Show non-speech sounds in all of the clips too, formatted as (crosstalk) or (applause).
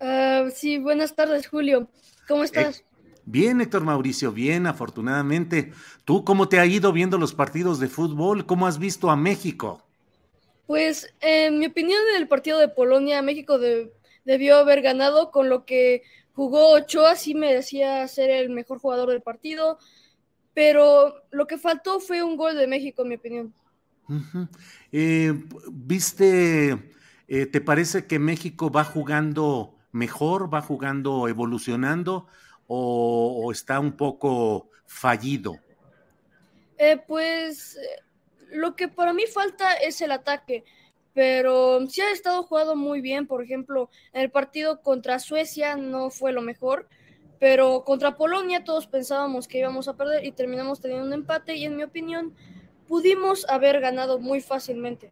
Uh, sí, buenas tardes, Julio. ¿Cómo estás? Eh, bien, Héctor Mauricio, bien, afortunadamente. ¿Tú cómo te ha ido viendo los partidos de fútbol? ¿Cómo has visto a México? Pues, en mi opinión, el partido de Polonia, México debió haber ganado, con lo que jugó Ochoa, sí merecía ser el mejor jugador del partido, pero lo que faltó fue un gol de México, en mi opinión. eh, ¿Viste, eh, te parece que México va jugando mejor, va jugando evolucionando o, está un poco fallido? Eh, pues lo que para mí falta es el ataque, pero sí ha estado jugando muy bien. Por ejemplo, en el partido contra Suecia no fue lo mejor, pero contra Polonia todos pensábamos que íbamos a perder y terminamos teniendo un empate y en mi opinión pudimos haber ganado muy fácilmente.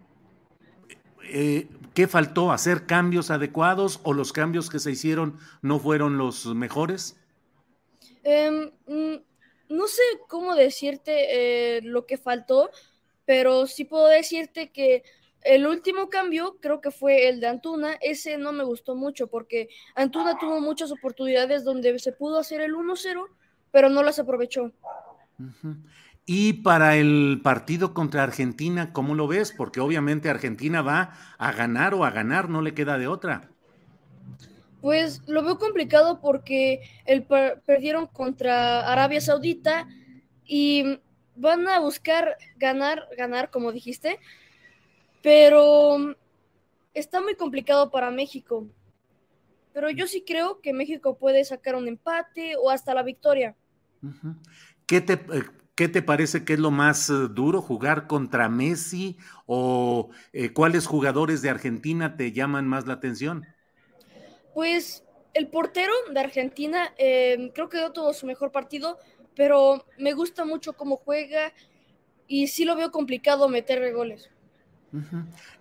Eh, ¿Qué faltó? ¿Hacer cambios adecuados o los cambios que se hicieron no fueron los mejores? Em, mm, no sé cómo decirte eh, lo que faltó, pero sí puedo decirte que el último cambio creo que fue el de Antuna. Ese no me gustó mucho porque Antuna tuvo muchas oportunidades donde se pudo hacer el 1-0, pero no las aprovechó. Y para el partido contra Argentina, ¿cómo lo ves? Porque obviamente Argentina va a ganar o a ganar, no le queda de otra. Pues lo veo complicado porque el perdieron contra Arabia Saudita y van a buscar ganar, ganar, como dijiste, pero está muy complicado para México. Pero yo sí creo que México puede sacar un empate o hasta la victoria. ¿Qué te, eh, ¿Qué te parece que es lo más eh, duro, jugar contra Messi o eh, cuáles jugadores de Argentina te llaman más la atención? Pues el portero de Argentina em, creo que no tuvo su mejor partido, pero me gusta mucho cómo juega y sí lo veo complicado meterle goles.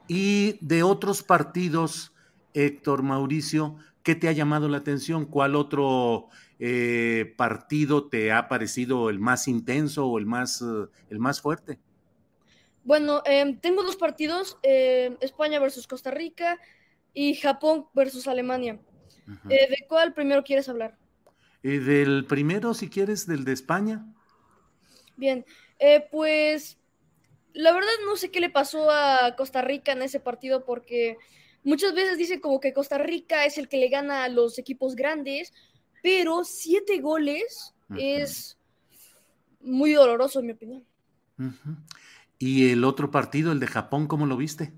Y de otros partidos, Héctor Mauricio, ¿qué te ha llamado la atención? ¿Cuál otro eh, partido te ha parecido el más intenso o el más, eh, el más fuerte? Bueno, em, tengo dos partidos, em, España versus Costa Rica y Japón versus Alemania. Eh, ¿De cuál primero quieres hablar? del primero, si quieres, del de España. Bien, pues la verdad no sé qué le pasó a Costa Rica en ese partido porque muchas veces dicen como que Costa Rica es el que le gana a los equipos grandes, pero siete goles es muy doloroso, en mi opinión. ¿Y el otro partido, el de Japón, cómo lo viste?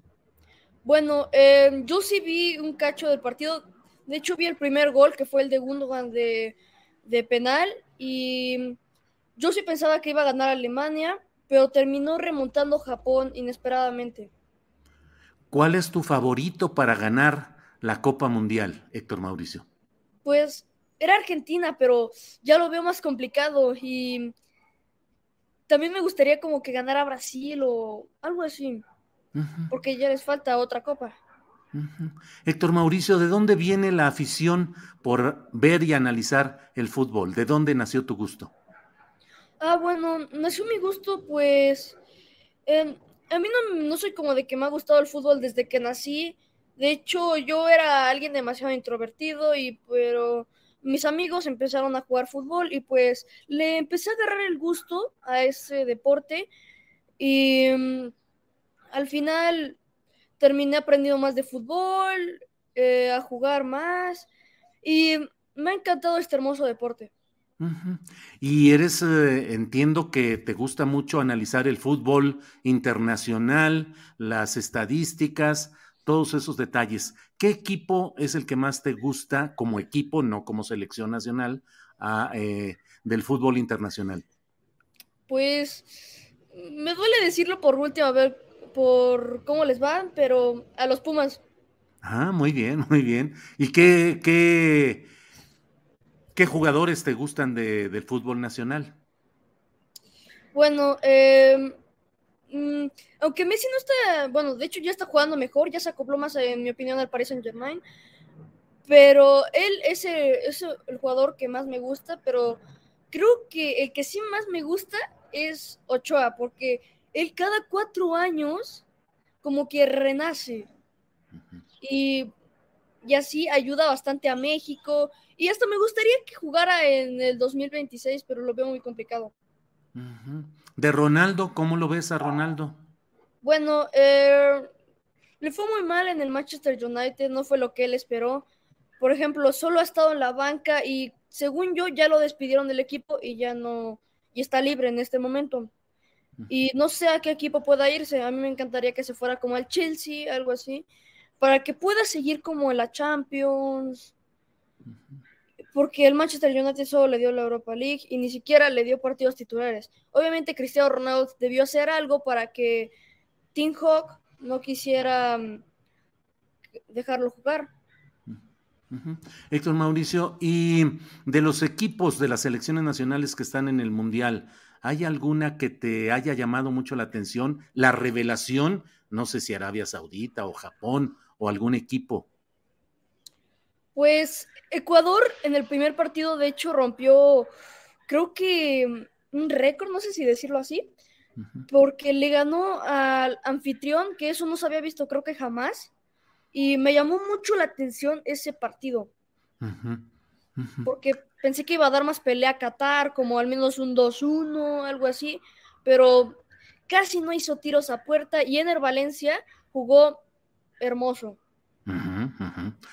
Bueno, em, yo sí vi un cacho del partido. De hecho, vi el primer gol, que fue el de Gundogan de, de penal. Y yo sí pensaba que iba a ganar Alemania, pero terminó remontando Japón inesperadamente. ¿Cuál es tu favorito para ganar la Copa Mundial, Héctor Mauricio? Pues era Argentina, pero ya lo veo más complicado y también me gustaría como que ganara Brasil o algo así, porque ya les falta otra copa. Héctor Mauricio, ¿de dónde viene la afición por ver y analizar el fútbol? ¿De dónde nació tu gusto? Ah, bueno, nació mi gusto, pues em, a mí no, no soy como de que me ha gustado el fútbol desde que nací, De hecho, yo era alguien demasiado introvertido y pero mis amigos empezaron a jugar fútbol y pues le empecé a agarrar el gusto a ese deporte y mm, al final terminé aprendiendo más de fútbol, eh, a jugar más y me ha encantado este hermoso deporte. Y eres, eh, entiendo que te gusta mucho analizar el fútbol internacional, las estadísticas, todos esos detalles. ¿Qué equipo es el que más te gusta como equipo, no como selección nacional, eh, del fútbol internacional? Pues me duele decirlo por última vez, por cómo les van, pero a los Pumas. Ah, muy bien, (laughs) muy bien. ¿Y qué, qué, qué jugadores te gustan de, del fútbol nacional? Bueno, eh, aunque Messi no está, bueno, de hecho ya está jugando mejor, ya se acopló más, en mi opinión, al Paris Saint Germain. Pero él es el, es el jugador que más me gusta, pero creo que el que sí más me gusta es Ochoa, porque él cada cuatro años como que renace. Y, y así ayuda bastante a México. Y hasta me gustaría que jugara en el 2026, pero lo veo muy complicado. De Ronaldo, ¿cómo lo ves a Ronaldo? Bueno, eh, le fue muy mal en el Manchester United, no fue lo que él esperó. Por ejemplo, solo ha estado en la banca y según yo ya lo despidieron del equipo y ya no, y está libre en este momento. Y no sé a qué equipo pueda irse. A mí me encantaría que se fuera como al Chelsea, algo así, para que pueda seguir como en la Champions. Porque el Manchester United solo le dio la Europa League y ni siquiera le dio partidos titulares. Obviamente Cristiano Ronaldo debió hacer algo para que Tim Hawk no quisiera mm, dejarlo jugar. Héctor Mauricio, y de los equipos de las selecciones nacionales que están en el Mundial, ¿hay alguna que te haya llamado mucho la atención? La revelación, no sé si Arabia Saudita o Japón o algún equipo. Pues Ecuador en el primer partido, de hecho, rompió, creo que un récord, no sé si decirlo así, porque le ganó al anfitrión, que eso no se había visto creo que jamás, y me llamó mucho la atención ese partido, porque pensé que iba a dar más pelea a Qatar, como al menos un 2-1, algo así, pero casi no hizo tiros a puerta y Ener Valencia jugó hermoso.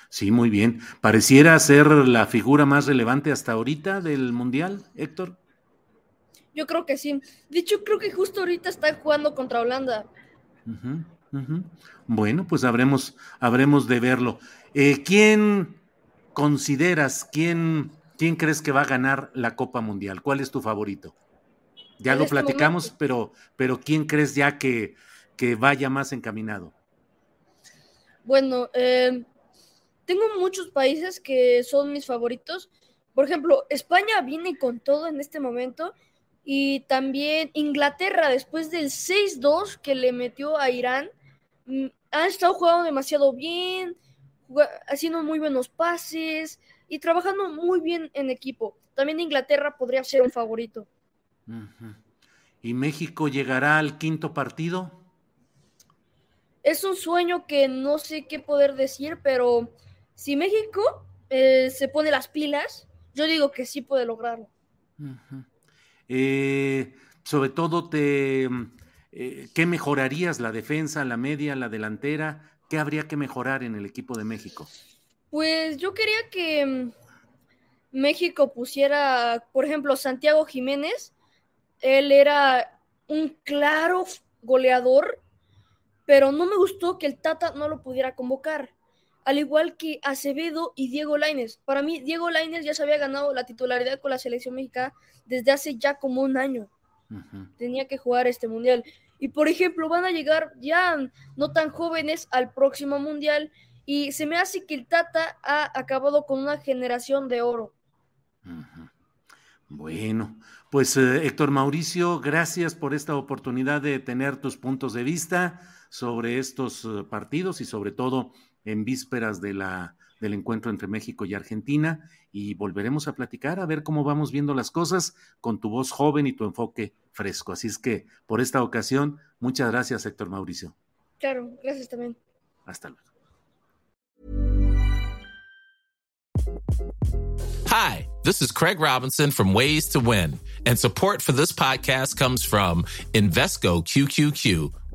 Sí, muy bien. Pareciera ser la figura más relevante hasta ahorita del Mundial, Héctor. Yo creo que sí. De hecho, creo que justo ahorita está jugando contra Holanda. Bueno, pues habremos, habremos de verlo. Eh, ¿Quién consideras, quién, quién crees que va a ganar la Copa Mundial? ¿Cuál es tu favorito? Ya lo este platicamos, pero, pero ¿quién crees ya que, que vaya más encaminado? Bueno, eh, tengo muchos países que son mis favoritos. Por ejemplo, España viene con todo en este momento y también Inglaterra, después del 6-2 que le metió a Irán, mm, han estado jugando demasiado bien, haciendo muy buenos pases y trabajando muy bien en equipo. También Inglaterra podría ser un favorito. ¿Y México llegará al quinto partido? Es un sueño que no sé qué poder decir, pero si México eh, se pone las pilas, yo digo que sí puede lograrlo. Eh, sobre todo, te, eh, ¿qué mejorarías? ¿La defensa, la media, la delantera? ¿Qué habría que mejorar en el equipo de México? Pues yo quería que mm, México pusiera, por ejemplo, Santiago Jiménez. Él era un claro goleador, pero no me gustó que el Tata no lo pudiera convocar. Al igual que Acevedo y Diego Laines. Para mí, Diego Laines ya se había ganado la titularidad con la selección mexicana desde hace ya como un año. Tenía que jugar este mundial. Y por ejemplo, van a llegar ya no tan jóvenes al próximo mundial y se me hace que el Tata ha acabado con una generación de oro. Bueno, pues eh, Héctor Mauricio, gracias por esta oportunidad de tener tus puntos de vista sobre estos eh, partidos y sobre todo en vísperas de la, del encuentro entre México y Argentina y volveremos a platicar a ver cómo vamos viendo las cosas con tu voz joven y tu enfoque fresco. Así es que por esta ocasión, muchas gracias Héctor Mauricio. Claro, gracias también. Hasta luego. Hi, this is Craig Robinson from Ways to Win and support for this podcast comes from Invesco QQQ.